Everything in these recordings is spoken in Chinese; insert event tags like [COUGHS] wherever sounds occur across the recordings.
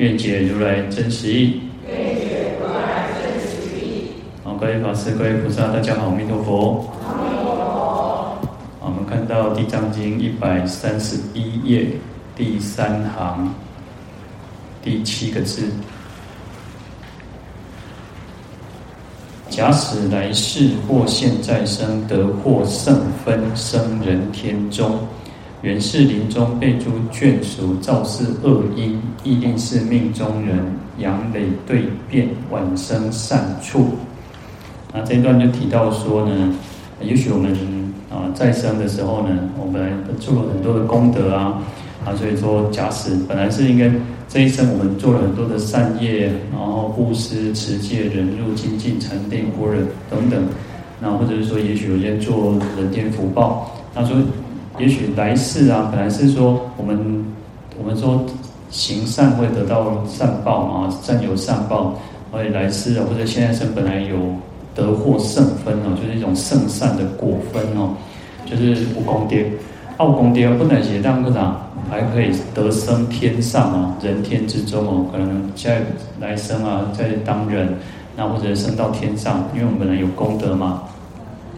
愿解如来真实义。愿解如来真实义。好，各位法师、各位菩萨，大家好，阿弥陀佛。阿弥陀佛。我们看到《地藏经》一百三十一页第三行第七个字：假使来世或现在生，得获圣分，生人天中。原是临终被诸眷属造事恶因，亦定是命中人，阳累对变，晚生善处。那这一段就提到说呢，也许我们啊在生的时候呢，我们做了很多的功德啊，啊，所以说假使本来是应该这一生我们做了很多的善业，然后布施、持戒、忍辱、精进、禅定、般若等等，那或者是说，也许有些做人间福报，他说。也许来世啊，本来是说我们我们说行善会得到善报嘛，善有善报，而且来世啊，或者现在生本来有得获胜分哦，就是一种胜善的果分哦，就是有功爹、傲功德，不能写当个啥，还可以得生天上哦，人天之中哦，可能现在来生啊，在当人，那或者升到天上，因为我们本来有功德嘛，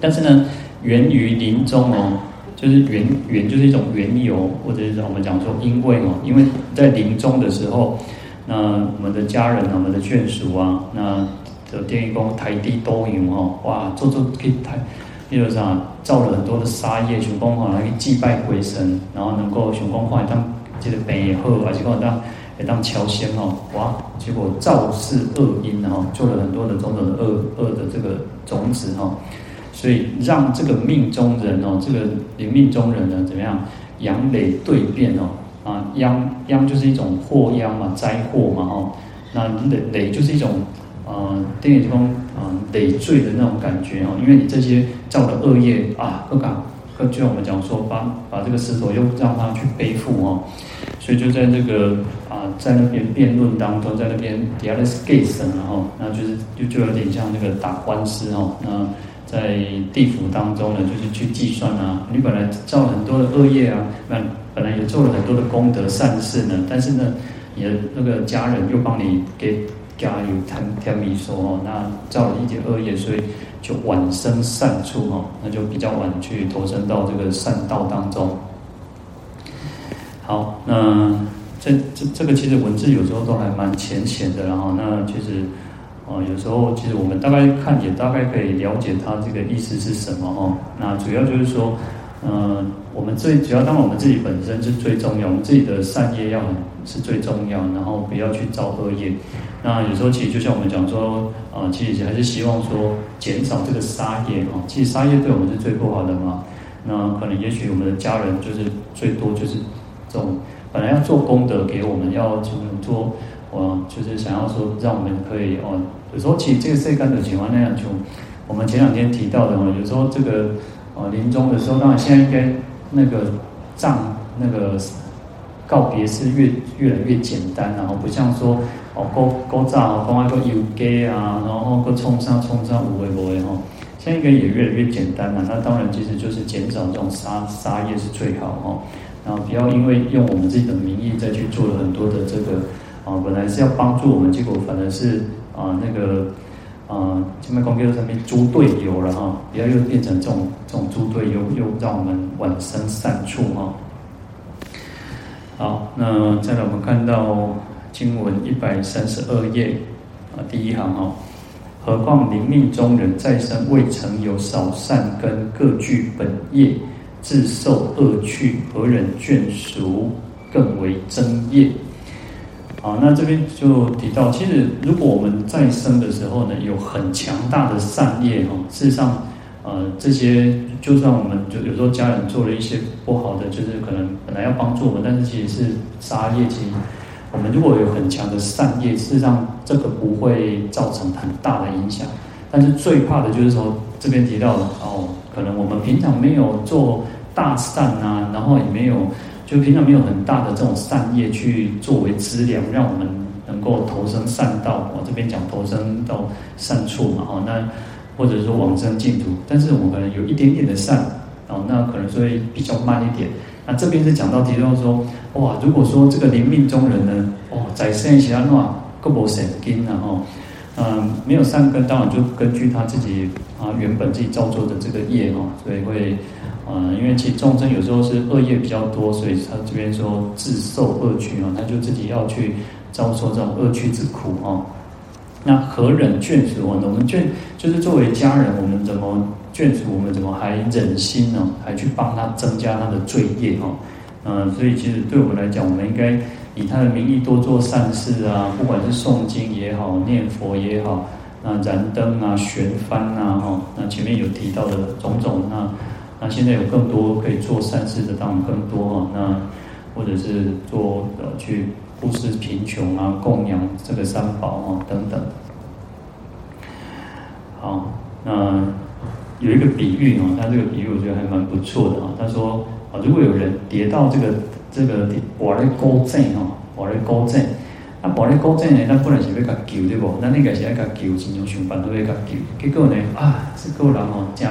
但是呢，源于临终哦。就是缘缘就是一种缘由，或者是我们讲说因为哦，因为在临终的时候，那我们的家人啊，我们的眷属啊，那的电一公台地都有哦，哇，做做可以台，比如啥，造了很多的杀业，熊公哈来祭拜鬼神，然后能够熊公化当这个北也好，而且讲当也当乔仙哦，哇，结果造是恶因哦，做了很多的种种的恶恶的这个种子哈。所以让这个命中人哦，这个临命中人呢，怎么样？阳累对变哦，啊，殃殃就是一种祸殃嘛，灾祸嘛，哦，那累累就是一种呃，定义中啊累赘的那种感觉哦，因为你这些造的恶业啊，不敢，就像我们讲说，把把这个石头又让他去背负哦，所以就在那个啊，在那边辩论当中，在那边底下的是 case 然后，那就是就就有点像那个打官司哦，那。在地府当中呢，就是去计算啊，你本来造了很多的恶业啊，那本来也做了很多的功德善事呢，但是呢，你的那个家人又帮你给加油添添米说哦，那造了一点恶业，所以就晚生善处哦，那就比较晚去投身到这个善道当中。好，那这这这个其实文字有时候都还蛮浅显的，然后那其实。哦，有时候其实我们大概看也大概可以了解它这个意思是什么哦。那主要就是说，嗯、我们最主要当然我们自己本身是最重要，我们自己的善业要是最重要，然后不要去造恶业。那有时候其实就像我们讲说，啊、其实还是希望说减少这个杀业哦。其实杀业对我们是最不好的嘛。那可能也许我们的家人就是最多就是这种本来要做功德给我们要怎么做。我就是想要说，让我们可以哦，有时候其实这个世间的情况那样，就我们前两天提到的哦，有时候这个哦临终的时候，当然现在应该那个葬那个告别是越越来越简单，然后不像说哦高高葬哦，讲那个游街啊，然后个冲上冲上无为无为哈，现在应该也越来越简单了。那当然其实就是减少这种杀杀业是最好哈，然后不要因为用我们自己的名义再去做了很多的这个。啊，本来是要帮助我们，结果反而是啊那个啊，前面公开上面猪队友了哈，不要又变成这种这种猪队友，又让我们往生善处哈。好，那再来我们看到经文一百三十二页啊，第一行哈，何况临命中人在生未曾有少善根，各具本业，自受恶趣，何人眷属更为增业？好，那这边就提到，其实如果我们再生的时候呢，有很强大的善业哈，事实上，呃，这些就算我们就有时候家人做了一些不好的，就是可能本来要帮助我们，但是其实是杀业，其实我们如果有很强的善业，事实上这个不会造成很大的影响。但是最怕的就是说，这边提到哦，可能我们平常没有做大善啊，然后也没有，就平常没有很大的这种善业去作为资粮，让我们能够投生善道。我这边讲投生到善处嘛，哦，那或者说往生净土，但是我们有一点点的善，哦，那可能所以比较慢一点。那这边是讲到提到说，哇，如果说这个临命中人呢，哦，在生起来的话，各无神根，然后。嗯，没有善根，当然就根据他自己啊原本自己造作的这个业哈，所以会，嗯，因为其实众生有时候是恶业比较多，所以他这边说自受恶趣啊，他就自己要去遭受这种恶趣之苦哈。那何忍眷属呢？我们眷就是作为家人，我们怎么眷属？我们怎么还忍心呢？还去帮他增加他的罪业哈？嗯，所以其实对我们来讲，我们应该。以他的名义多做善事啊，不管是诵经也好，念佛也好，那燃灯啊、旋幡啊，哈，那前面有提到的种种，那那现在有更多可以做善事的，当然更多哈，那或者是做呃去布施贫穷啊，供养这个三宝啊等等。好，那有一个比喻哦，他这个比喻我觉得还蛮不错的啊。他说啊，如果有人跌到这个。这个活咧高正吼，活咧高正，啊活咧高正呢，咱本来是要甲救对不？咱应该是爱甲救，尽量想办法要甲救。结果呢，啊，这个人哦，加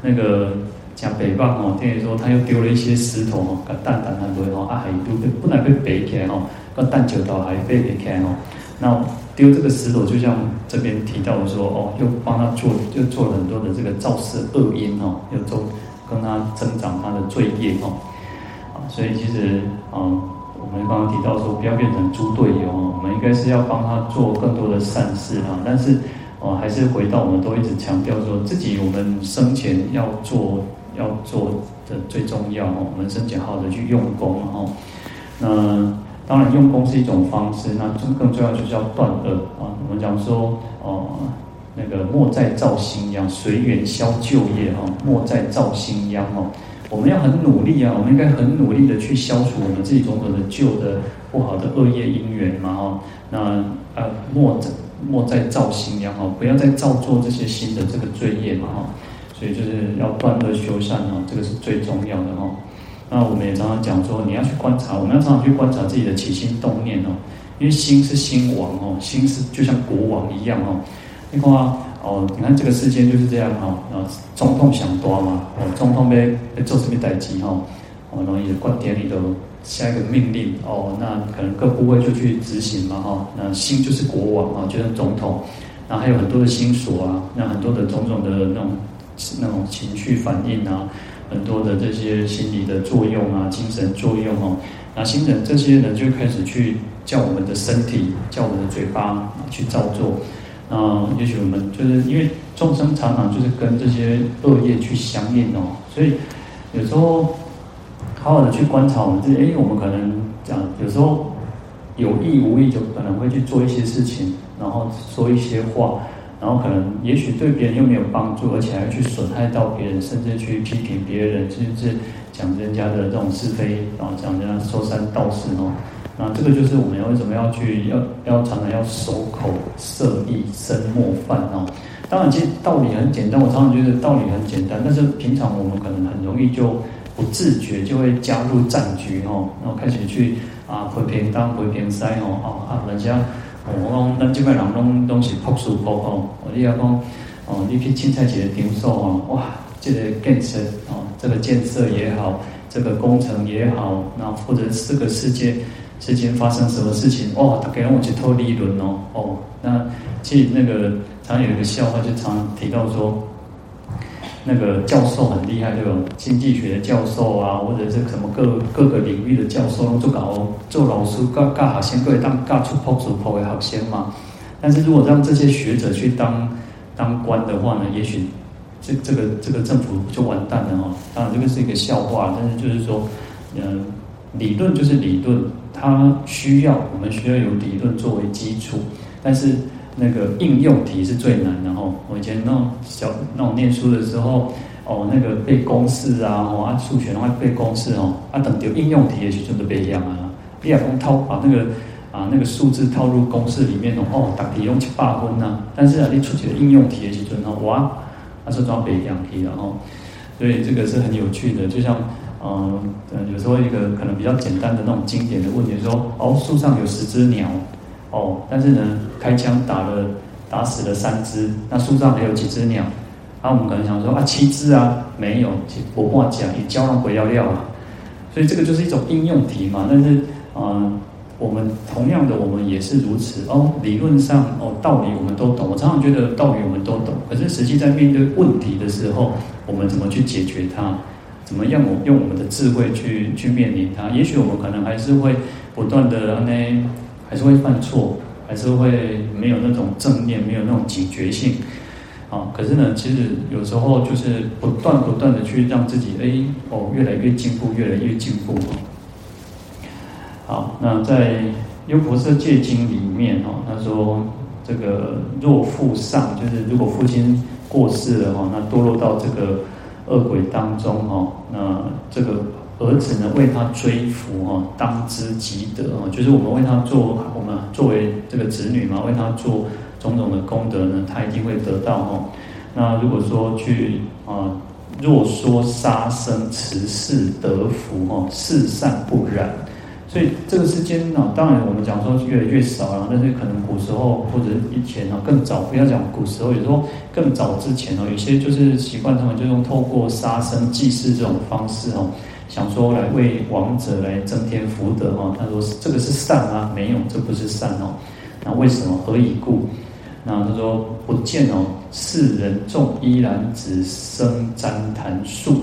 那个加北方哦，等于说他又丢了一些石头哦，甲蛋蛋很多哦，啊还都本来被背起来哦，个蛋球头还被背起来哦。那丢这个石头，就像这边提到的说哦，又帮他做，又做了很多的这个造世恶因哦，又做跟他增长他的罪业哦。所以其实，嗯，我们刚刚提到说，不要变成猪队友，我们应该是要帮他做更多的善事啊。但是，哦，还是回到我们都一直强调说，自己我们生前要做要做的最重要哦，我们生前好好的去用功哈。那当然用功是一种方式，那更更重要就是要断恶啊。我们讲说，哦，那个莫再造新殃，随缘消旧业哈，莫再造新殃哦。我们要很努力啊，我们应该很努力的去消除我们自己种种的旧的不好的恶业因缘嘛哈。那呃，莫再莫再造新殃哈，不要再造作这些新的这个罪业嘛哈。所以就是要断恶修善哈，这个是最重要的哈。那我们也常常讲说，你要去观察，我们要常常去观察自己的起心动念哦，因为心是心王哦，心是就像国王一样哦，你看。哦，你看这个世间就是这样哈，啊，总统想多嘛，哦，总统要要做什么代志哈，哦，然后也官邸里头下一个命令，哦，那可能各部位就去执行嘛哈，那心就是国王啊，就是总统，那还有很多的心所啊，那很多的种种的那种那种情绪反应啊，很多的这些心理的作用啊，精神作用哦，那心人这些人就开始去叫我们的身体，叫我们的嘴巴去造作。啊，也许我们就是因为众生常常就是跟这些恶业去相应哦，所以有时候好好的去观察我们自己，哎，我们可能讲有时候有意无意就可能会去做一些事情，然后说一些话，然后可能也许对别人又没有帮助，而且还去损害到别人，甚至去批评别人，甚至讲人家的这种是非，然后讲人家说三道四哦。那这个就是我们为什么要去要要常常要守口摄意身莫犯哦。当然，其实道理很简单，我常常觉得道理很简单，但是平常我们可能很容易就不自觉就会加入战局哦，然后开始去啊回偏当回偏塞哦哦啊人家我讲咱这边人拢拢是朴素朴哦，你要讲哦你去凊彩一个场所哦，哇这个建设哦这个建设也好，这个工程也好，那或者这个世界。之间发生什么事情？哦，他给了我去偷利润哦，哦，那其实那个常有一个笑话，就常提到说，那个教授很厉害，对吧？经济学的教授啊，或者是什么各各个领域的教授，做搞做老师，干干好先，各位当干出破出破为好先嘛。但是如果让这些学者去当当官的话呢，也许这这个这个政府就完蛋了哦。当然这个是一个笑话，但是就是说，嗯。理论就是理论，它需要我们需要有理论作为基础，但是那个应用题是最难的哦。我以前那种小那种念书的时候，哦，那个背公式啊，哦，啊数学的话背公式哦，啊等于应用题也是真的不一样啊。你要讲套把那个啊那个数字套入公式里面哦，答题用七八分呐，但是啊你出题的应用题的时候哦，哇，它是装北两题的哦，所以这个是很有趣的，就像嗯有时候一个可能比较简单的那种经典的问题说哦树上有十只鸟哦，但是呢开枪打了打死了三只，那树上还有几只鸟？啊、我们可能想说啊，七只啊，没有，我话讲，你教人不要料啊。所以这个就是一种应用题嘛。但是，嗯、我们同样的，我们也是如此哦。理论上哦，道理我们都懂。我常常觉得道理我们都懂，可是实际在面对问题的时候，我们怎么去解决它？怎么样？我用我们的智慧去去面临它？也许我们可能还是会不断的呢，还是会犯错，还是会没有那种正念，没有那种警觉性。啊，可是呢，其实有时候就是不断不断的去让自己，哎，哦，越来越进步，越来越进步。好，那在《优婆塞戒经》里面，哦，他说这个若父丧，就是如果父亲过世了，哈，那堕落到这个恶鬼当中，哈，那这个儿子呢，为他追福，哈，当之积德，哦，就是我们为他做，我们作为这个子女嘛，为他做。种种的功德呢，他一定会得到哦。那如果说去啊，若说杀生持事得福哦，是善不染。所以这个世间呢，当然我们讲说越来越少了，但是可能古时候或者以前呢更早，不要讲古时候，有时候更早之前哦，有些就是习惯他们就用透过杀生祭祀这种方式哦，想说来为亡者来增添福德哦。他说这个是善吗？没有，这不是善哦。那为什么？何以故？那他说不见哦，世人众依然只生旃檀树，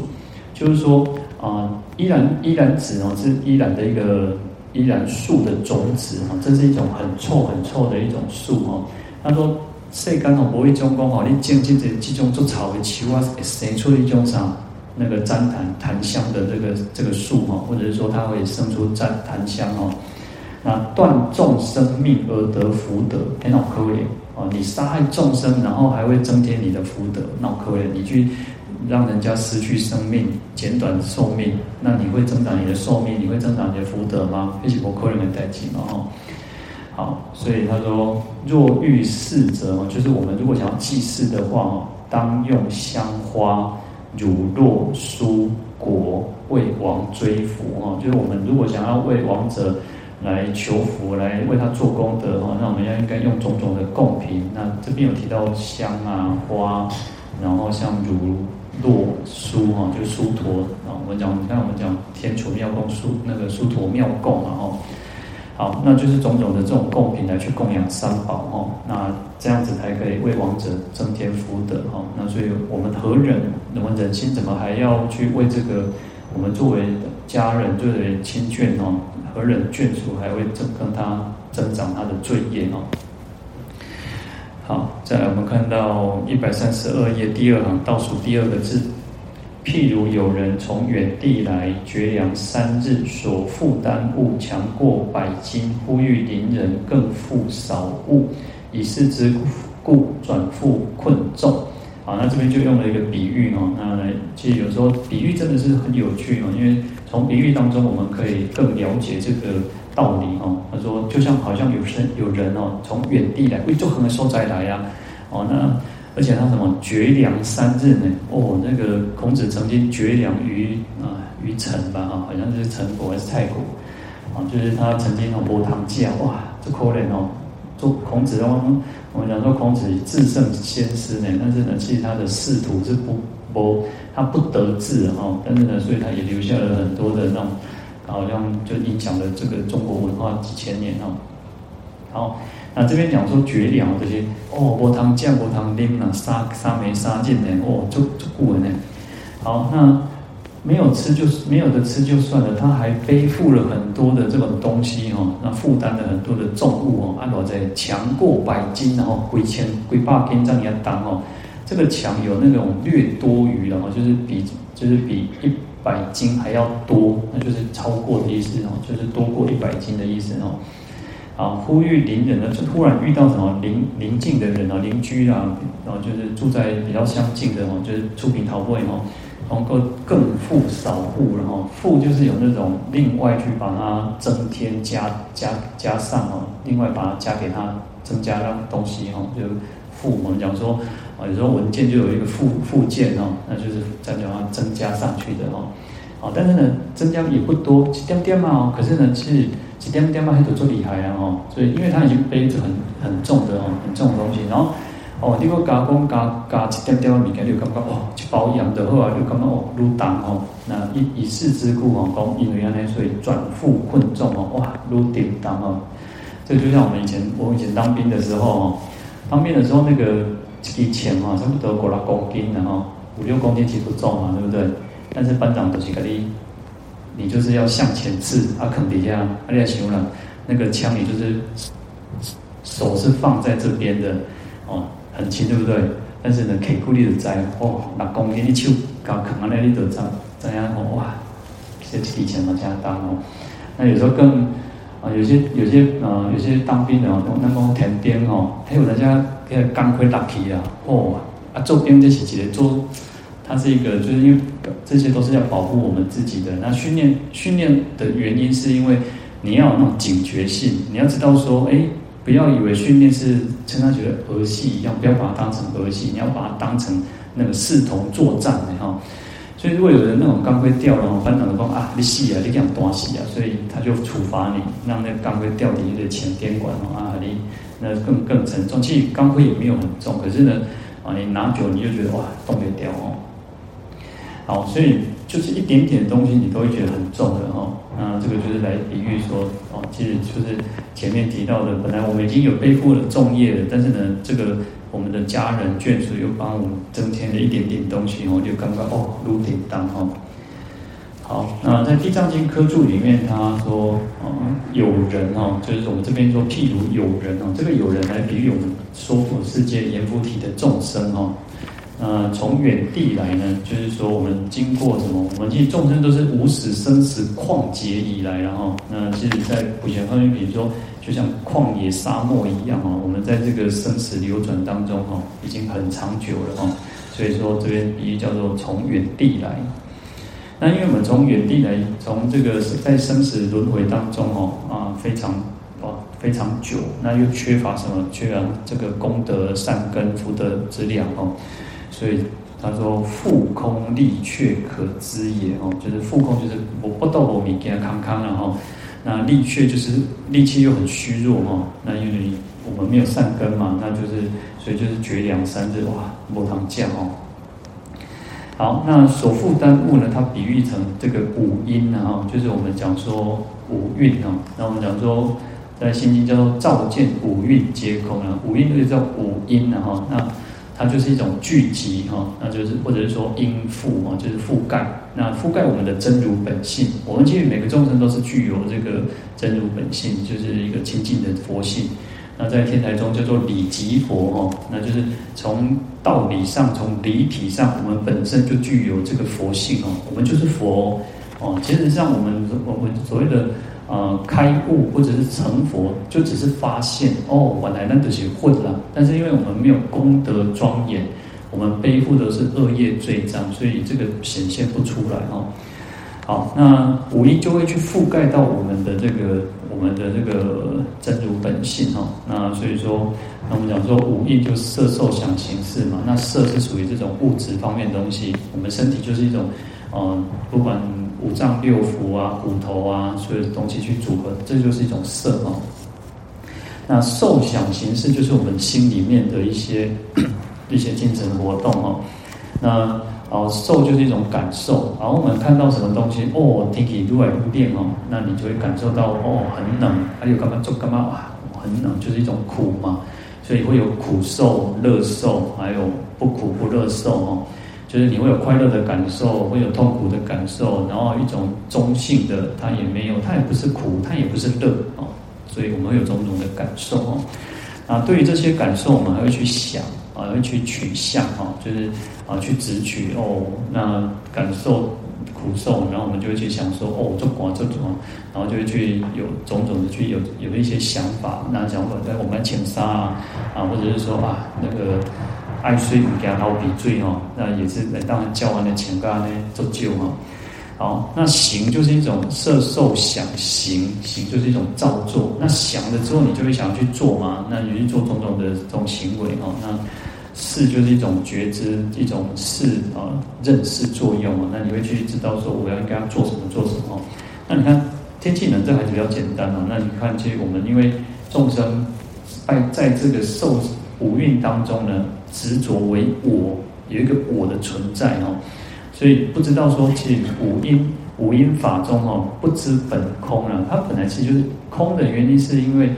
就是说啊，依兰依兰子哦，是依兰的一个依兰树的种子哈，这是一种很臭很臭的一种树哈。他说世间哦，不会种讲哦，你种这这这种做草的树啊，生出一种啥那个旃檀檀香的这个这个树哈，或者是说它会生出旃檀香哦。那断众生命而得福德，很好可怜。哦，你杀害众生，然后还会增添你的福德，那可怜你去让人家失去生命，减短寿命，那你会增长你的寿命，你会增长你的福德吗？一起不可怜的代替嘛，哈。好，所以他说，若欲祀者，就是我们如果想要祭祀的话，当用香花、乳酪、蔬果为王追福，哦，就是我们如果想要为王者。来求福，来为他做功德哈。那我们要应该用种种的供品。那这边有提到香啊、花，然后像乳酪、蔬哈，就是蔬陀啊。我们讲，你看我们讲天厨妙供蔬那个蔬陀妙供然后好，那就是种种的这种供品来去供养三宝哈。那这样子才可以为亡者增添福德哈。那所以我们何忍？我们忍心怎么还要去为这个我们作为家人、作为亲眷哦？何忍眷属还会增跟他增长他的罪业哦。好，再来我们看到一百三十二页第二行倒数第二个字，譬如有人从远地来，绝粮三日，所负担物强过百斤，呼吁邻人更负少物，以是之故转负困重。好，那这边就用了一个比喻哦。那来，其实有时候比喻真的是很有趣哦，因为。从比喻当中，我们可以更了解这个道理哦。他说，就像好像有生有人哦，从远地来，为做什么受灾来呀？哦，那而且他什么绝粮三日呢？哦，那个孔子曾经绝粮于啊于陈吧哈，好像是陈国还是蔡国啊？就是他曾经哦无糖价哇，这可怜哦。做孔子的话，我们讲说孔子至圣先师呢，但是呢，其实他的仕途是不不。他不得志哈，但是呢，所以他也留下了很多的那种，好像就影响了这个中国文化几千年哦。好，那这边讲说绝粮这些哦，无汤酱无汤啉啊，杀杀没杀尽呢，哦，就就过呢。好，那没有吃就是没有的吃就算了，他还背负了很多的这种东西哈，那负担了很多的重物哦，按照在强过百斤，然后几千几百斤这样当哦。这个强有那种略多余的哦，就是比就是比一百斤还要多，那就是超过的意思哦，就是多过一百斤的意思哦。啊，呼吁邻人呢，就突然遇到什么邻邻近的人啊，邻居啊，然后就是住在比较相近的哦，就是出平头位哦，能够更富少复，然后富就是有那种另外去把它增添加加加上哦，另外把它加给它增加让东西哦，就富我们讲说啊，有时候文件就有一个附附件哦，那就是再叫它增加上去的哦。好，但是呢，增加也不多，一点点嘛哦。可是呢，其实一点点嘛还都做厉害啊哦。所以因为它已经背着很很重的哦，很重的东西，然后。哦，你个加工加加一点点的物件，你就感觉哦，去保养的好啊，就感觉哦，愈重哦。那以以是之故哦，讲因为安尼，所以转负困重哦，哇，愈重当哦。这就像我们以前，我以前当兵的时候哦，当兵的时候那个一支枪啊，差不多五六公斤的哦，五六公斤其实不重嘛，对不对？但是班长都是跟你，你就是要向前刺，啊，肯底下，啊，你要想了，那个枪你就是手是放在这边的哦。很轻，对不对？但是呢，可以顾虑的在哦，六公斤一手搞扛啊，那里头怎怎样哦？哇，这提前往下当哦。那有时候更啊，有些有些呃，有些当兵的哦，那种田边哦，还有人家给钢盔打起啊，哦啊，做兵这些几个做，它是一个，就是因为这些都是要保护我们自己的。那训练训练的原因是因为你要有那种警觉性，你要知道说，哎。不要以为训练是像他觉得儿戏一样，不要把它当成儿戏，你要把它当成那个视同作战的哈。所以如果有人那种钢盔掉了，班长就说啊，你死啊，你这样多戏啊，所以他就处罚你，让那钢盔掉离你的前边管哦啊，你那更更沉重。其实钢盔也没有很重，可是呢啊，你拿久你就觉得哇，冻得掉哦。好，所以就是一点点东西你都会觉得很重的哦。那这个就是来比喻说哦，其实就是前面提到的，本来我们已经有背负了重业了，但是呢，这个我们的家人眷属又帮我们增添了一点点东西哦，就刚刚哦，如点当哈。好，那在《地藏经》科注里面，他说嗯，有人哦，就是我们这边说譬如有人哦，这个有人来比喻我们娑婆世界阎浮提的众生哦。呃，从远地来呢，就是说我们经过什么？我们其实众生都是无始生死旷劫以来，然后那其实，在普贤方面比如说，就像旷野沙漠一样哦，我们在这个生死流转当中哈，已经很长久了哈。所以说这边比喻叫做从远地来。那因为我们从远地来，从这个在生死轮回当中哦啊，非常啊非常久，那又缺乏什么？缺乏这个功德善根福德之粮哦。所以他说：“复空力却可知也哦，就是复空，就是我不到我米给他康康了哈。那力却就是力气又很虚弱哈。那因为我们没有善根嘛，那就是所以就是绝粮三日哇，无糖酱哦。好，那所负担物呢？它比喻成这个五阴然后就是我们讲说五蕴哦。那我们讲说在心经叫做照见五蕴皆空啊，五蕴就叫五阴然后那。它就是一种聚集哈，那就是或者是说应覆啊，就是覆盖，那覆盖我们的真如本性。我们其实每个众生都是具有这个真如本性，就是一个清净的佛性。那在天台中叫做理即佛哈，那就是从道理上，从理体上，我们本身就具有这个佛性哦，我们就是佛哦。其实像我们我们所谓的。呃，开悟或者是成佛，就只是发现哦，本来那都是混了。但是因为我们没有功德庄严，我们背负的是恶业罪障，所以这个显现不出来哦。好，那五阴就会去覆盖到我们的这个我们的这个真如本性哈。那所以说，那我们讲说五阴就色受想行识嘛。那色是属于这种物质方面东西，我们身体就是一种，呃，不管。五脏六腑啊，骨头啊，所有的东西去组合，这就是一种色哦。那受想行识就是我们心里面的一些 [COUGHS] 一些精神活动哦。那哦，受就是一种感受，然后我们看到什么东西哦，天气越来越变哦，那你就会感受到哦，很冷，还有干嘛做干嘛哇，很冷，就是一种苦嘛，所以会有苦受、乐受，还有不苦不乐受哦。就是你会有快乐的感受，会有痛苦的感受，然后一种中性的，它也没有，它也不是苦，它也不是乐哦，所以我们会有种种的感受哦。啊，对于这些感受，我们还会去想啊，会去取向哈，就是啊，去执取哦，那感受苦受，然后我们就会去想说哦，这广这种，然后就会去有种种的去有有一些想法，那想法在我们情杀啊，啊，或者是说啊那个。爱水不加捞鼻水哦，那也是来当然交完的前干呢做旧哈。好，那行就是一种色受想行，行就是一种造作。那想了之后，你就会想要去做嘛？那你去做种种的这种行为哦。那识就是一种觉知，一种识啊认识作用啊。那你会去知道说我要应该要做什么做什么。那你看天气冷，这还是比较简单哦。那你看，其实我们因为众生在在这个受五蕴当中呢，执着为我，有一个我的存在哦。所以不知道说，其实五音五音法中哦，不知本空啊。它本来其实就是空的原因，是因为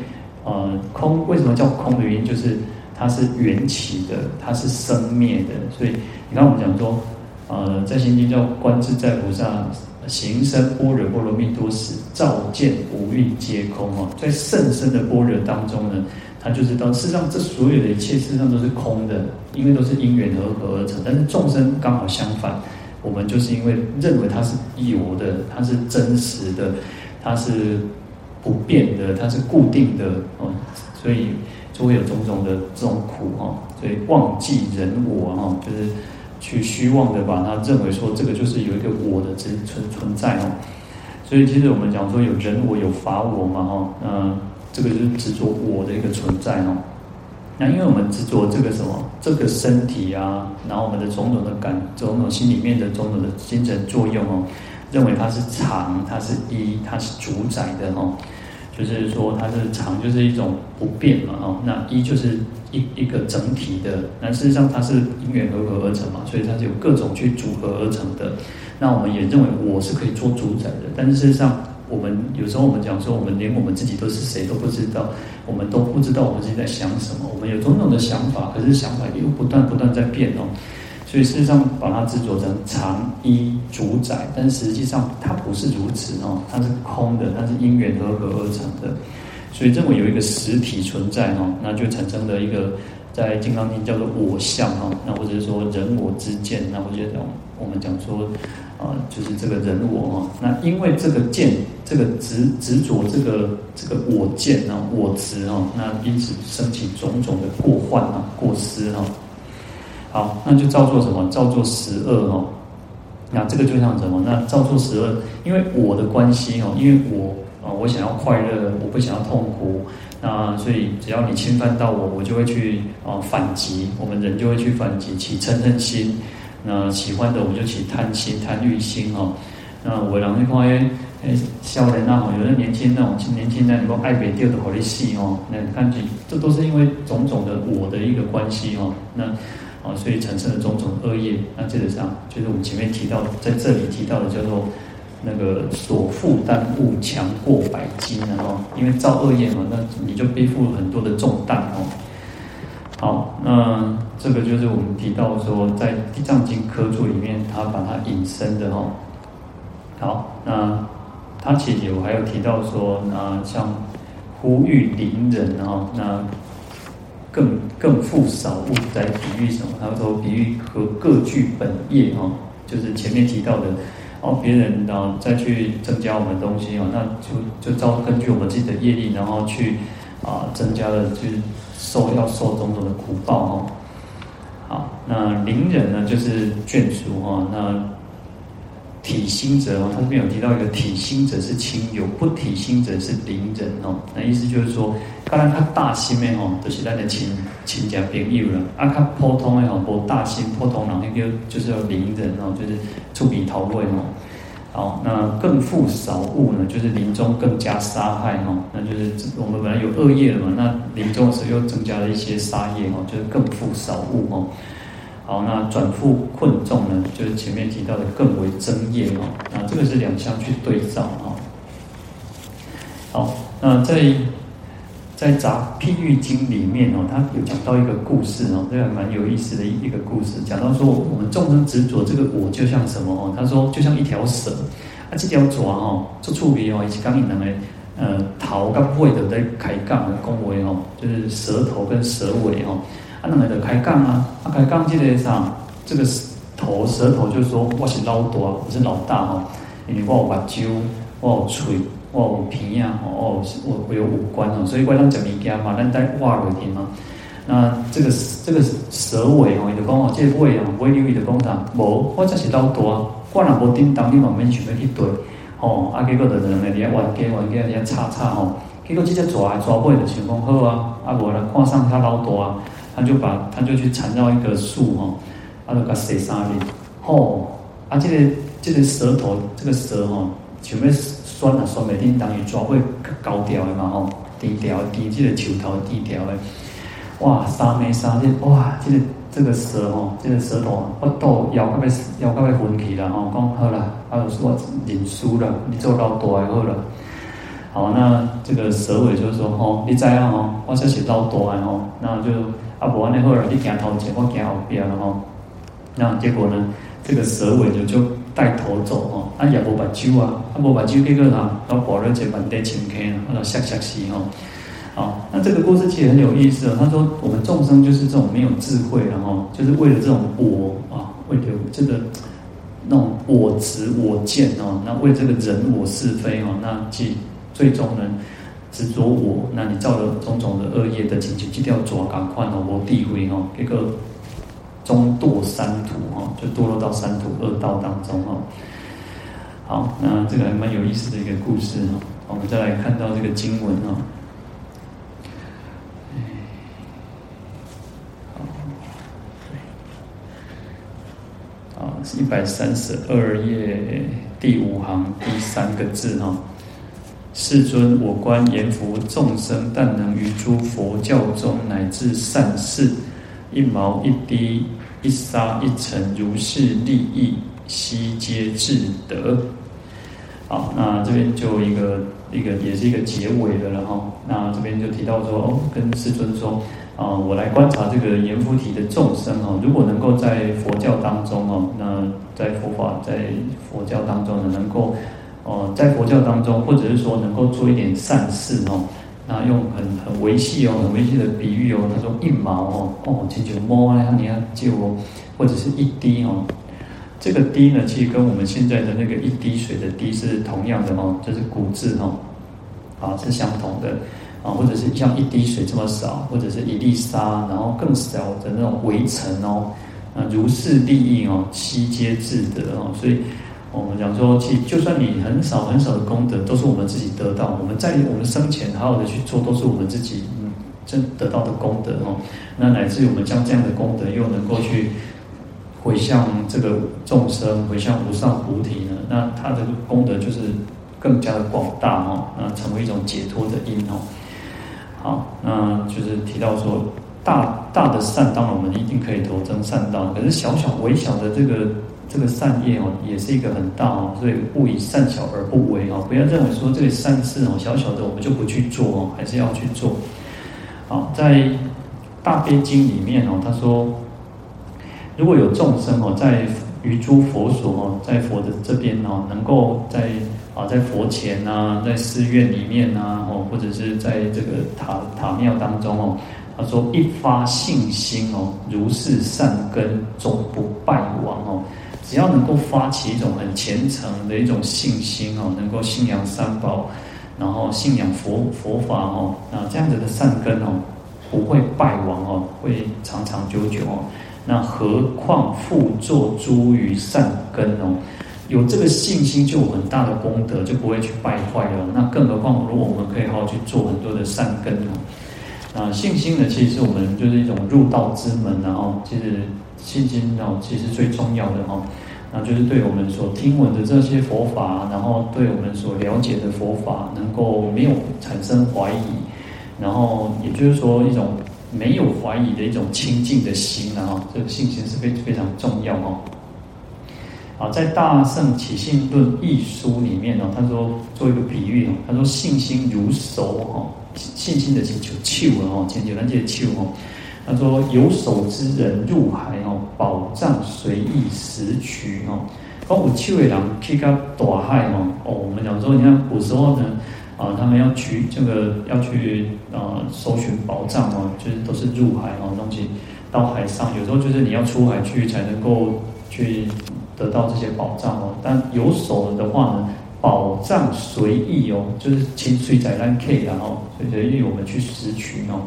呃，空为什么叫空的原因，就是它是缘起的，它是生灭的。所以你看我们讲说，呃，在心经叫观自在菩萨行深般若波罗蜜多时，照见五蕴皆空哦。在甚深的般若当中呢，他就知道，事实上这所有的一切，事实上都是空的，因为都是因缘和合而成。但是众生刚好相反。我们就是因为认为它是有的，它是真实的，它是不变的，它是固定的哦，所以就会有种种的这种苦哈。所以忘记人我哈，就是去虚妄的把它认为说这个就是有一个我的存存存在哦。所以其实我们讲说有人我有法我嘛哈，嗯，这个就是执着我的一个存在哦。那因为我们执着这个什么，这个身体啊，然后我们的种种的感，种种心里面的种种的精神作用哦，认为它是常，它是一，它是主宰的哦，就是说它是常，就是一种不变嘛哦，那一就是一一个整体的，那事实上它是因缘和合而成嘛，所以它是有各种去组合而成的。那我们也认为我是可以做主宰的，但是事实上。我们有时候我们讲说，我们连我们自己都是谁都不知道，我们都不知道我们自己在想什么。我们有种种的想法，可是想法又不断不断在变哦。所以事实上，把它执着成常一主宰，但实际上它不是如此哦，它是空的，它是因缘和合而成的。所以认为有一个实体存在哦，那就产生了一个在《金刚经》叫做我相哦，那或者是说人我之见，那或者讲我们讲说。啊，就是这个人我哈，那因为这个见，这个执执着，这个这个我见啊，我执哈，那因此生起种种的过患啊，过失哈。好，那就造作什么？造作十恶哈。那这个就像什么？那造作十恶，因为我的关系哦，因为我啊，我想要快乐，我不想要痛苦，那所以只要你侵犯到我，我就会去啊反击，我们人就会去反击，起嗔恨心。那喜欢的我们就起贪心、贪欲心哦。那我让你看诶，诶，少年啊，有的年轻那种年轻人，你讲爱别掉的好的戏哦。那看起这都是因为种种的我的一个关系哦。那啊，所以产生了种种恶业。那这个上就是我们前面提到，在这里提到的叫做那个所负担物强过百斤哦。因为造恶业嘛，那你就背负了很多的重担哦。好，那这个就是我们提到说，在《地藏经》科注里面，他把它引申的哈。好，那他其实有还有提到说，那像呼吁邻人哈，那更更复少物，在比喻什么？他说比喻和各具本业哈，就是前面提到的哦，别人然后再去增加我们东西哦，那就就照根据我们自己的业力，然后去啊增加了就是。受要受种种的苦报哦，好，那邻人呢，就是眷属哈，那体心者哦，他这边有提到一个体心者是亲友，不体心者是邻人哦，那意思就是说，当然他大心的哦，都是咱的亲亲家朋友了，啊，他普通的哦，无大心普通人那个就是要邻人哦，就是出鼻头位哦。好，那更复少物呢？就是临终更加杀害哈，那就是我们本来有恶业了嘛，那临终时又增加了一些杀业哈，就是更富少物哈。好，那转复困众呢？就是前面提到的更为增业哈。那这个是两相去对照哈。好，那在。在《杂譬喻经》里面哦，他有讲到一个故事哦，这个蛮有意思的一一个故事，讲到说我们众生执着这个我就像什么哦？他说就像一条蛇，啊，这条蛇哦，做触笔哦，以及刚引人为呃头跟尾的在开讲的恭维哦，就是舌头跟舌尾吼，啊，那么的开讲啊，啊开讲即个啥这个头舌头就是说我是老大，我是老大哦，因为我有目睭，我有嘴。我有鼻啊，吼，我我有五官哦，所以我当讲物件嘛，咱在挖落去嘛。那这个这个舌尾吼，伊就讲哦，这个尾哦，尾流伊就讲啥？无，我才是老大，我若无叮当，你嘛免想要去对，吼，啊，结果就两个人玩家冤家伫遐吵吵吼，结果这只抓抓尾就想讲好啊，啊无啦，看上他老大啊，他就把他就去缠绕一个树吼，啊就甲蛇三面，吼，啊这个这个蛇头这个蛇吼，想要拴啊拴袂叮当，伊抓尾高调的嘛吼，低调低，这个球头低调的。哇，三枚三日，哇，这个这个蛇吼，这个蛇头啊，我都咬到要咬到要昏去了吼，讲好了，啊，我认输了，你做老大好了。好，那这个蛇尾就是说吼，你知影吼，我才是老大的吼，那就啊无安尼好了，你行头前，我行后边了吼。那结果呢，这个蛇尾就就带头走吼，啊也无目睭啊，啊无目睭结果呐，然后了一个满地青坑，啊，然后吓吓死吼。好，那这个故事其实很有意思哦。他说，我们众生就是这种没有智慧，然后就是为了这种我啊，为了这个那种我执我见哦，那为这个人我是非哦，那即最终呢执着我，那你造了种种的恶业的情形，就要抓赶快哦，我地位哦，这个中堕三途哈，就堕落到三途恶道当中哈。好，那这个还蛮有意思的一个故事哈。我们再来看到这个经文哈。一百三十二页第五行第三个字哈，世尊，我观阎浮众生，但能于诸佛教中乃至善事，一毛一滴，一沙一尘，如是利益，悉皆自得。好，那这边就一个一个也是一个结尾的了哈。那这边就提到说，哦，跟世尊说。啊，我来观察这个阎浮提的众生哦，如果能够在佛教当中哦，那在佛法在佛教当中呢，能够哦，在佛教当中，或者是说能够做一点善事哦，那用很很维系哦，很维系的比喻哦，他说一毛哦，哦，请求摸啊，你要救哦，或者是一滴哦，这个滴呢，其实跟我们现在的那个一滴水的滴是同样的哦，就是古字哦，啊，是相同的。啊，或者是像一滴水这么少，或者是一粒沙，然后更少的那种微尘哦，啊，如是利益哦，悉皆自得哦。所以，我们讲说，其实就算你很少很少的功德，都是我们自己得到。我们在我们生前好好的去做，都是我们自己嗯真得到的功德哦。那乃至于我们将这样的功德又能够去回向这个众生，回向无上菩提呢，那他的功德就是更加的广大哦，那成为一种解脱的因哦。好，那就是提到说，大大的善，当我们一定可以投增善道。可是小小微小的这个这个善业哦，也是一个很大哦。所以勿以善小而不为哦，不要认为说这个善事哦，小小的我们就不去做哦，还是要去做。好，在大悲经里面哦，他说，如果有众生哦，在于诸佛所哦，在佛的这边哦，能够在。啊，在佛前呐，在寺院里面呐，哦，或者是在这个塔塔庙当中哦，他说一发信心哦，如是善根终不败亡哦。只要能够发起一种很虔诚的一种信心哦，能够信仰三宝，然后信仰佛佛法哦，那这样子的善根哦，不会败亡哦，会长长久久哦。那何况复作诸余善根哦？有这个信心，就有很大的功德，就不会去败坏了。那更何况，如果我们可以好好去做很多的善根哦，啊，信心呢，其实是我们就是一种入道之门，然后其实信心哦，其实最重要的哈，那就是对我们所听闻的这些佛法，然后对我们所了解的佛法，能够没有产生怀疑，然后也就是说一种没有怀疑的一种清净的心，然后这个信心是非非常重要哦。啊，在《大圣起信论》一书里面呢，他说做一个比喻哦，他说信心如手哈，信心的请求手哦，请求那些手哦，他说有手之人入海哦，宝藏随意拾取哦，光有手的人去到大海哦，哦，我们讲说，你看古时候呢，啊，他们要去这个要去啊搜寻宝藏哦，就是都是入海哦，东西到海上，有时候就是你要出海去才能够去。得到这些宝藏哦，但有手的话呢，宝藏随意哦，就是清水在那 K 然后随随意我们去拾取哦。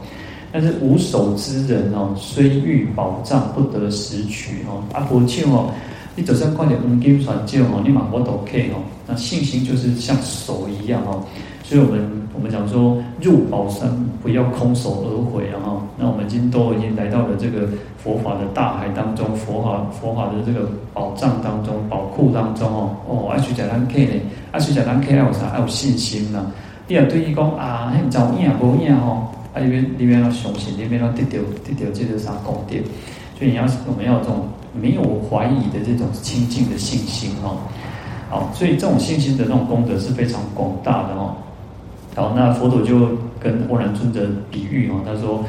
但是无手之人哦，虽欲宝藏不得拾取哦。啊，不像哦，你就算看到黄金传教哦，你马我都 K 哦。那信心就是像手一样哦。所以我们我们讲说入宝山不要空手而回啊哈。那我们今都已经来到了这个佛法的大海当中，佛法佛法的这个宝藏当中、宝库当中哦。哦，爱去讲咱客呢，爱去讲咱客要有啥？爱有信心呐。你若对伊讲啊，迄照影无影吼，啊，里面里面要相信，里面要得到得到这个啥功德。所以你要我们要这种没有怀疑的这种清净的信心哦。好，所以这种信心的那种功德是非常广大的哦。好，那佛陀就跟阿难尊者比喻哦，他说，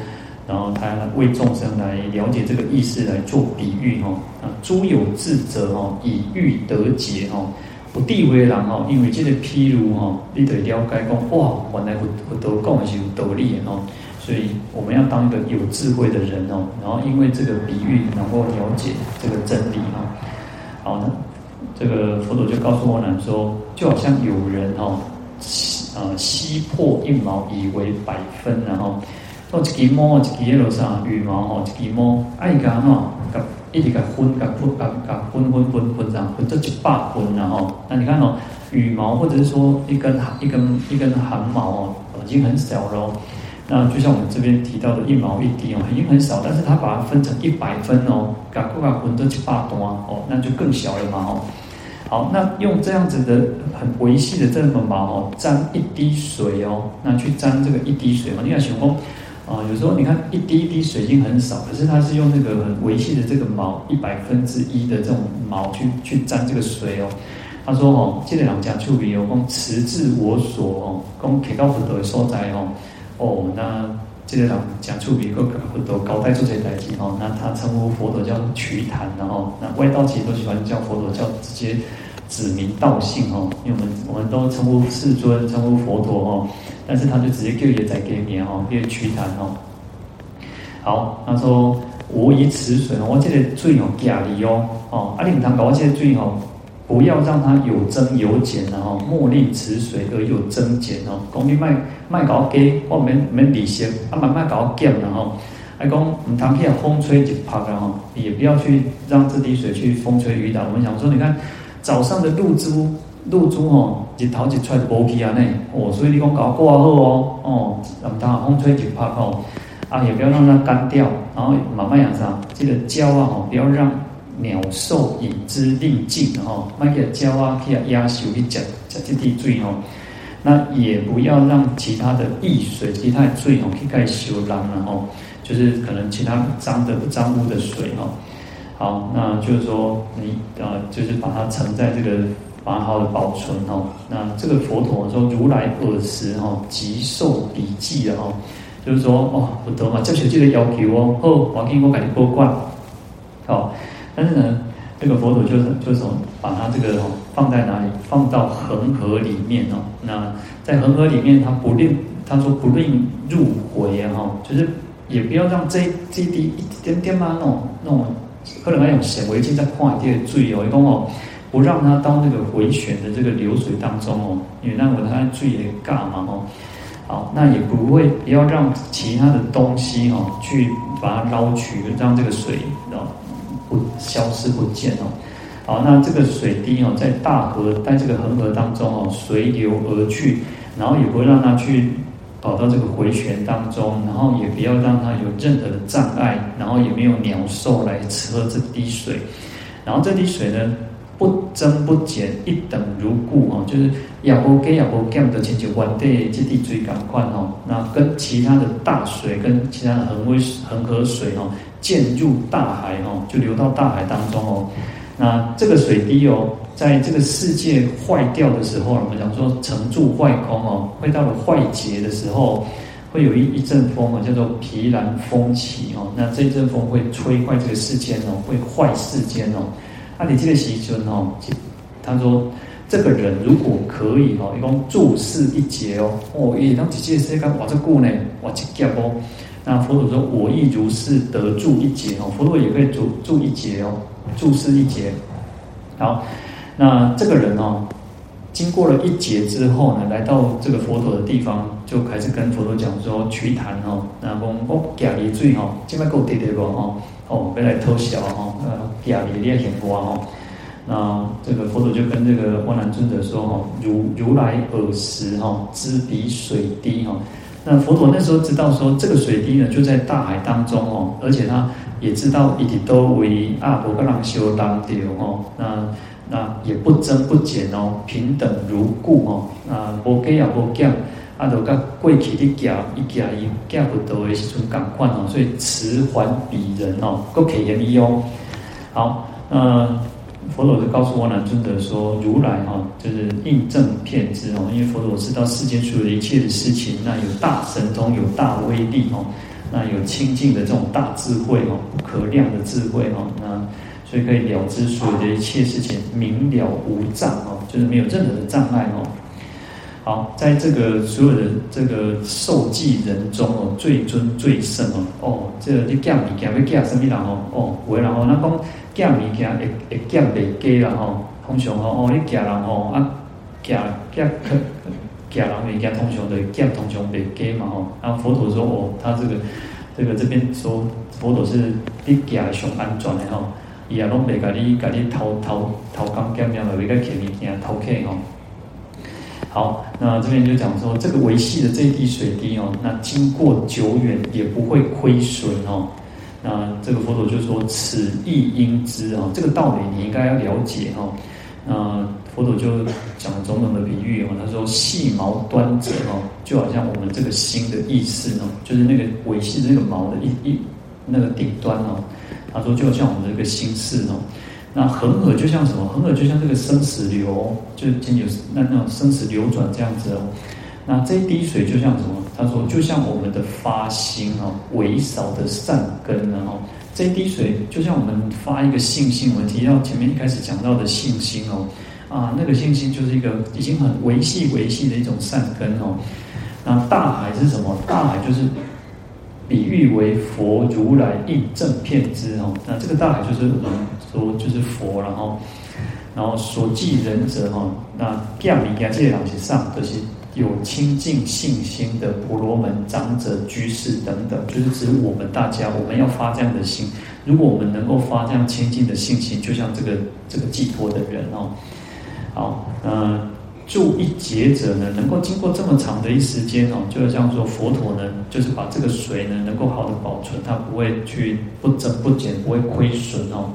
然后他为众生来了解这个意思来做比喻哦。啊，诸有智者哦，以欲得解哦，不地为人哦，因为这个譬如哦，你得了解讲哇，原来佛佛陀讲的是有道理的哦，所以我们要当一个有智慧的人哦，然后因为这个比喻能够了解这个真理哦。好，呢这个佛陀就告诉阿难说，就好像有人哦。呃，吸破一毛以为百分，然后到一支毛，一支那个啥羽毛吼，一支毛爱甲吼，甲一直甲分，甲分，甲甲分分分分上，分做一百分，然后那你看哦，羽毛或者是说一根一根一根汗毛哦，已经很小了。那就像我们这边提到的一毛一滴哦，已经很少，但是它把它分成一百分哦，甲各甲分做一百段哦，那就更小了嘛哦。好，那用这样子的很微细的这么毛哦，沾一滴水哦，那去沾这个一滴水嘛。你看熊猫啊，有时候你看一滴一滴水已经很少，可是它是用那个很微细的这个毛一百分之一的这种毛去去沾这个水哦。他说哦，这个人讲处比哦，讲持自我所哦，讲提高福德的所在哦。哦，那这个人讲处比个福德高带做这些代志哦，那他称呼佛陀叫瞿昙，然后那外道其实都喜欢叫佛陀叫直接。指名道姓哦，因为我们我们都称呼世尊，称呼佛陀哦，但是他就直接叫也在给你哦，叫瞿昙哦。好，他说我以此水哦，我这个水哦，假离哦，哦，阿你们堂搞我这个水哦，不要让它有增有减然后，莫令此水而有增减哦。讲你卖卖搞给，我免免利息，啊卖卖搞减然后，还讲唔通去风吹就拍然后，也不要去让这滴水去风吹雨打。我们想说，你看。早上的露珠，露珠吼，日头一出来无去啊呢，哦，所以你讲搞挂好哦，哦，让它风吹就拍哦，啊，也不要让它干掉，然后慢慢养啥，这个胶啊吼，不要让鸟兽饮之令尽吼，卖个胶啊去压修去食食这滴水吼，那也不要让其他的异水、其他的水吼去盖修烂然后，就是可能其他脏的、脏污的水吼。好，那就是说你呃，就是把它盛在这个，把它好的保存哦。那这个佛陀说如来尔时哈，即受彼记了哈，就是说哦，不得嘛，教学这个要求哦，好，我给你我改拨灌。好，但是呢，这个佛陀就是就是说把它这个放在哪里？放到恒河里面哦。那在恒河里面，他不令他说不令入回哈，就是也不要让这这滴一点点嘛，那种那种。可能还用显微镜在看一点水哦，一共哦，不让它到那个回旋的这个流水当中哦，因为那我它水也尬嘛哦，好，那也不会不要让其他的东西哦去把它捞取，让这个水哦不消失不见哦，好，那这个水滴哦在大河在这个恒河当中哦随流而去，然后也不会让它去。跑到这个回旋当中，然后也不要让它有任何的障碍，然后也没有鸟兽来喝这滴水，然后这滴水呢不增不减，一等如故哦，就是也不给也不减的，请求还对这滴水赶快哦，那跟其他的大水跟其他的恒温恒河水哦，渐入大海哦，就流到大海当中哦，那这个水滴哦。在这个世界坏掉的时候，我们讲说成住坏空哦，会到了坏劫的时候，会有一一阵风哦，叫做毗蓝风起哦。那这一阵风会吹坏这个世间哦，会坏世间哦。那你这个习尊哦，他说这个人如果可以哦，一共住世一劫哦，哦，一当几届世间哇这故呢，哇这劫哦。那佛陀说我亦如是得住一劫哦，佛陀也可以住住一劫哦，住世一劫，好。那这个人哦，经过了一劫之后呢，来到这个佛陀的地方，就开始跟佛陀讲说瞿昙哦，那讲我家里水吼，这边够滴滴不吼，哦，别来偷笑哦，呃，家里你也嫌我哦。那这个佛陀就跟这个阿难尊者说哈，如如来耳时哈，知彼水滴哈。那佛陀那时候知道说这个水滴呢就在大海当中哦，而且他也知道一直都为阿婆跟人修当掉哦，那那也不增不减哦，平等如故哦，啊，无加也无减，啊，都甲过去的加一加一加不多的时阵共款哦，所以迟缓彼人哦，够可以哦。好，嗯。佛陀就告诉阿难尊者说：“如来哈，就是应证骗之哦，因为佛陀知道世间所有的一切的事情，那有大神通，有大威力哦，那有清净的这种大智慧哦，不可量的智慧哦，那所以可以了知所有的一切事情，明了无障哦，就是没有任何的障碍哦。好，在这个所有的这个受记人中哦，最尊最胜哦，哦，这个你讲物件要讲什么人哦，哦，为然后那讲。”夹物件会会夹袂加啦吼，通常吼哦，你夹人吼啊，夹夹克夹人物件通常就夹通常袂加嘛吼。然后佛陀说哦，他这个这个这边说佛陀是你夹上安全的吼，伊也拢袂甲你甲你偷偷偷工减料，袂甲摕物件偷客吼。好，那这边就讲说这个维系的这滴水滴哦，那经过久远也不会亏损哦。那这个佛陀就说：“此亦应知啊，这个道理你应该要了解哈。”那佛陀就讲了种种的比喻哦。他说：“系毛端者哦，就好像我们这个心的意识哦，就是那个维系这个毛的一一那个顶端哦。他说就像我们这个心事哦。那恒河就像什么？恒河就像这个生死流，就经有那那种生死流转这样子哦。那这一滴水就像什么？”他说：“就像我们的发心哦，微少的善根呢哦，这一滴水就像我们发一个信心。我提到前面一开始讲到的信心哦，啊，那个信心就是一个已经很维系维系的一种善根哦。那大海是什么？大海就是比喻为佛如来应正遍知哦。那这个大海就是我们说就是佛，然后然后所记人者哈，那降临在这些东西上都是。”有清净信心的婆罗门长者、居士等等，就是指我们大家，我们要发这样的心。如果我们能够发这样清净的信心，就像这个这个寄托的人哦，好，那，住一劫者呢，能够经过这么长的一时间哦，就像说佛陀呢，就是把这个水呢，能够好的保存，它不会去不增不减，不会亏损哦。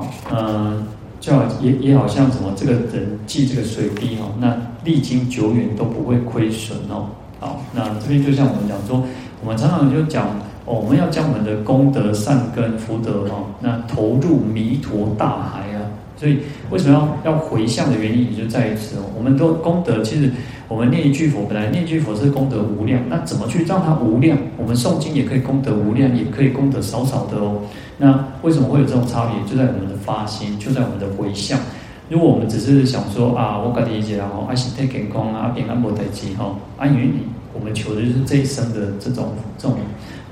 好，嗯。就好也也好像什么，这个人记这个水滴哦，那历经久远都不会亏损哦。好，那这边就像我们讲说，我们常常就讲哦，我们要将我们的功德善根福德哦，那投入弥陀大海啊。所以为什么要要回向的原因也就在于此哦。我们都功德其实。我们念一句佛，本来念一句佛是功德无量，那怎么去让它无量？我们诵经也可以功德无量，也可以功德少少的哦。那为什么会有这种差别？就在我们的发心，就在我们的回向。如果我们只是想说啊，我感觉一然后啊，身体健康啊，平安无代志哈，啊，因为你我们求的就是这一生的这种这种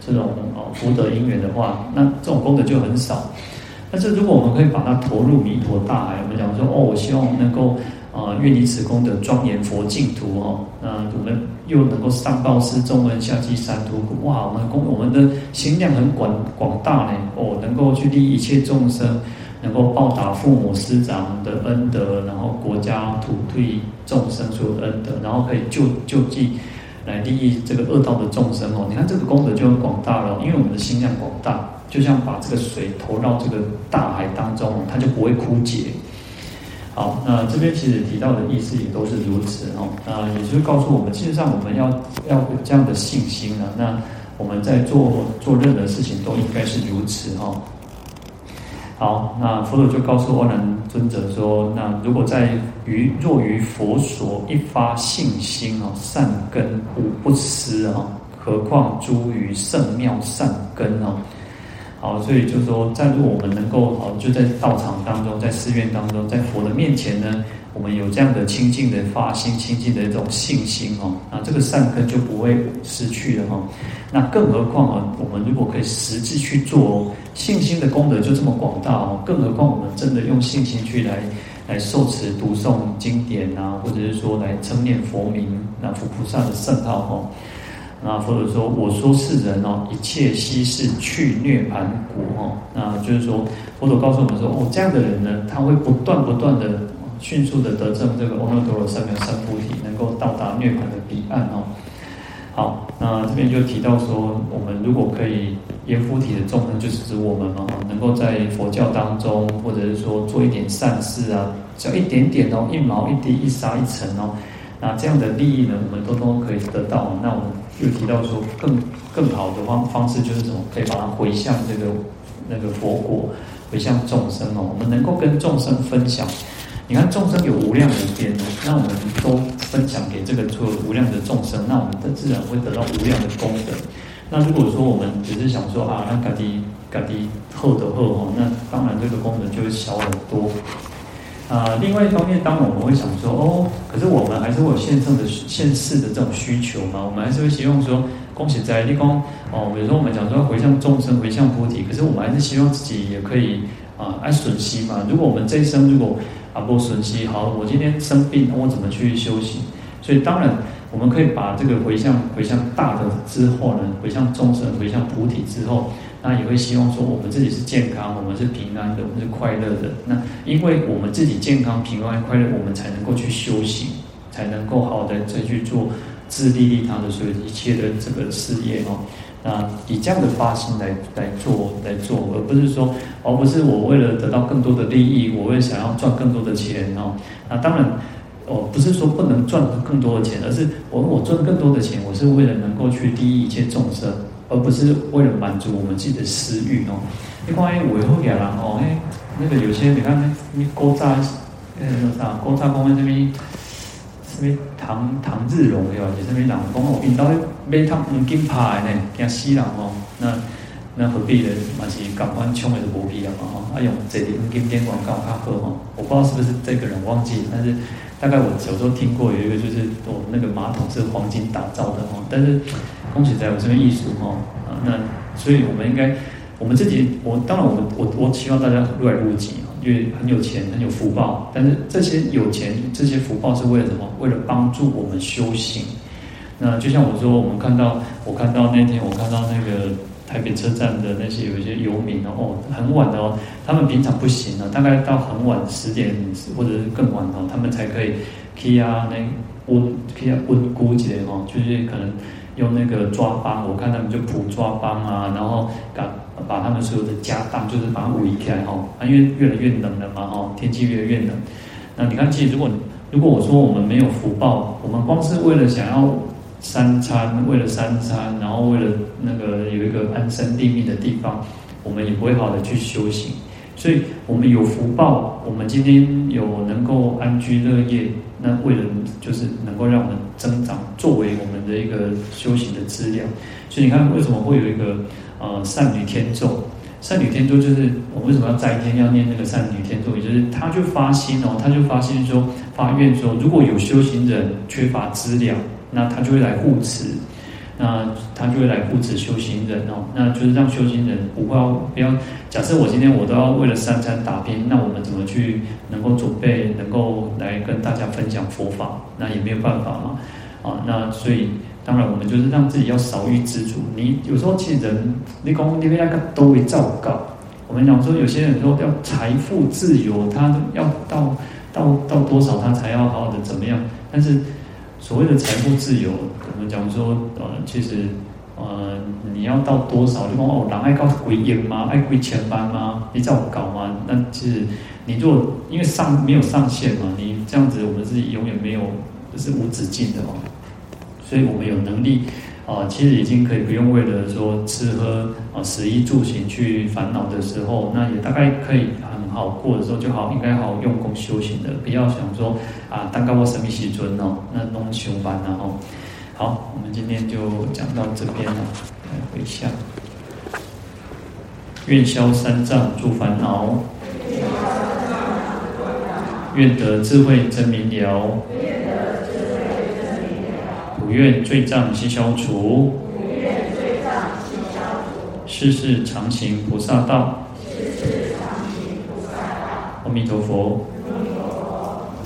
这种哦福德因缘的话，那这种功德就很少。但是如果我们可以把它投入弥陀大海，我们讲说哦，我希望能够。啊，愿以此功德庄严佛净土哦。那我们又能够上报师众恩，下济三途苦。哇，我们功我们的心量很广广大呢。哦，能够去利益一切众生，能够报答父母师长的恩德，然后国家土地众生所有的恩德，然后可以救救济来利益这个恶道的众生哦。你看这个功德就很广大了，因为我们的心量广大，就像把这个水投到这个大海当中，它就不会枯竭。好，那这边其实提到的意思也都是如此哦。那也就是告诉我们，事实上我们要要有这样的信心呢。那我们在做做任何事情都应该是如此哦。好，那佛陀就告诉阿难尊者说：那如果在于若于佛所一发信心哦，善根无不失啊，何况诸于圣妙善根哦。好，所以就是说，在如果我们能够好，就在道场当中，在寺院当中，在佛的面前呢，我们有这样的清净的发心、清净的一种信心哦，那这个善根就不会失去了哈。那更何况啊，我们如果可以实际去做哦，信心的功德就这么广大哦，更何况我们真的用信心去来来受持读诵经典啊，或者是说来称念佛名，那佛菩萨的圣号哦。那或者说我说是人哦，一切悉是去涅槃果哦。那就是说，佛陀告诉我们说，哦，这样的人呢，他会不断不断的迅速的得证这个阿耨多罗三藐三菩提，能够到达涅槃的彼岸哦。好，那这边就提到说，我们如果可以阎浮提的众生，就是指我们嘛，能够在佛教当中，或者是说做一点善事啊，只要一点点哦，一毛一滴，一沙一尘哦，那这样的利益呢，我们都都可以得到。那我们就提到说，更更好的方方式就是什么？可以把它回向这个那个佛果，回向众生哦，我们能够跟众生分享。你看众生有无量无边哦，那我们都分享给这个做无量的众生，那我们的自然会得到无量的功德。那如果说我们只是想说啊，那嘎滴嘎滴厚的厚哦，那当然这个功德就会小很多。啊、另外一方面，当我们会想说哦，可是我们还是会有现生的现世的这种需求嘛，我们还是会希望说，恭喜在立功哦。比如说我们讲说回向众生，回向菩提，可是我们还是希望自己也可以啊，爱损失嘛。如果我们这一生如果啊，不损失好，我今天生病，我怎么去修行？所以当然，我们可以把这个回向回向大的之后呢，回向众生，回向菩提之后，那也会希望说，我们自己是健康，我们是平安的，我们是快乐的。那因为我们自己健康、平安、快乐，我们才能够去修行，才能够好的再去做自利利他的所有一切的这个事业哦。那以这样的发心来来做来做，而不是说，而不是我为了得到更多的利益，我为了想要赚更多的钱哦。那当然，哦，不是说不能赚更多的钱，而是我我赚更多的钱，我是为了能够去利益一切众生，而不是为了满足我们自己的私欲哦。你看，哎，我以后给人哦，哎，那个有些你看，你勾扎，那个啥，勾扎公园这边。什么唐唐日荣对吧？就是什么人讲哦，引导买趟黄金牌呢，惊死人哦。那那何必呢？嘛是赶快冲的是无必要嘛吼。啊，用这里黄金点广告较好吼。我不知道是不是这个人忘记，但是大概我小时候听过有一个，就是我那个马桶是黄金打造的吼。但是恭喜在我这边艺术哈啊，那所以我们应该我们自己，我当然我们我我希望大家入来入境。因为很有钱，很有福报，但是这些有钱，这些福报是为了什么？为了帮助我们修行。那就像我说，我们看到，我看到那天，我看到那个台北车站的那些有一些游民哦，很晚的哦，他们平常不行了，大概到很晚十点或者是更晚哦，他们才可以去啊那温去啊温估计哦，就是可能用那个抓帮，我看他们就普抓帮啊，然后把。把他们所有的家当，就是把它围起来哈，因为越来越冷了嘛哈，天气越来越冷。那你看，其实如果如果我说我们没有福报，我们光是为了想要三餐，为了三餐，然后为了那个有一个安身立命的地方，我们也不会好的去修行。所以，我们有福报，我们今天有能够安居乐业，那为了就是能够让我们增长，作为我们的一个修行的资料。所以你看，为什么会有一个？呃，善女天咒，善女天咒就是我为什么要在天要念那个善女天咒，也就是他就发心哦，他就发心说发愿说，如果有修行人缺乏资料，那他就会来护持，那他就会来护持修行人哦，那就是让修行人不要不要。假设我今天我都要为了三餐打拼，那我们怎么去能够准备，能够来跟大家分享佛法？那也没有办法嘛，啊，那所以。当然，我们就是让自己要少欲知足。你有时候其实人，你讲你那个都会照告。我们讲说，有些人说要财富自由，他要到到到多少他才要好好的怎么样？但是所谓的财富自由，我们讲说，呃，其实呃，你要到多少？你讲哦，人爱搞归亿吗？爱归千万吗？你照搞吗？那其实你如果因为上没有上限嘛，你这样子，我们是永远没有，就是无止境的哦。所以我们有能力，啊，其实已经可以不用为了说吃喝啊、食衣住行去烦恼的时候，那也大概可以啊好过的时候就好，应该好好用功修行的，不要想说啊，当高我神秘西尊哦，那弄穷烦然后，好，我们今天就讲到这边了，来回向，愿消三障诸烦恼，愿得智慧真明了。不愿罪障悉消除，世世常行菩萨道，弥陀佛。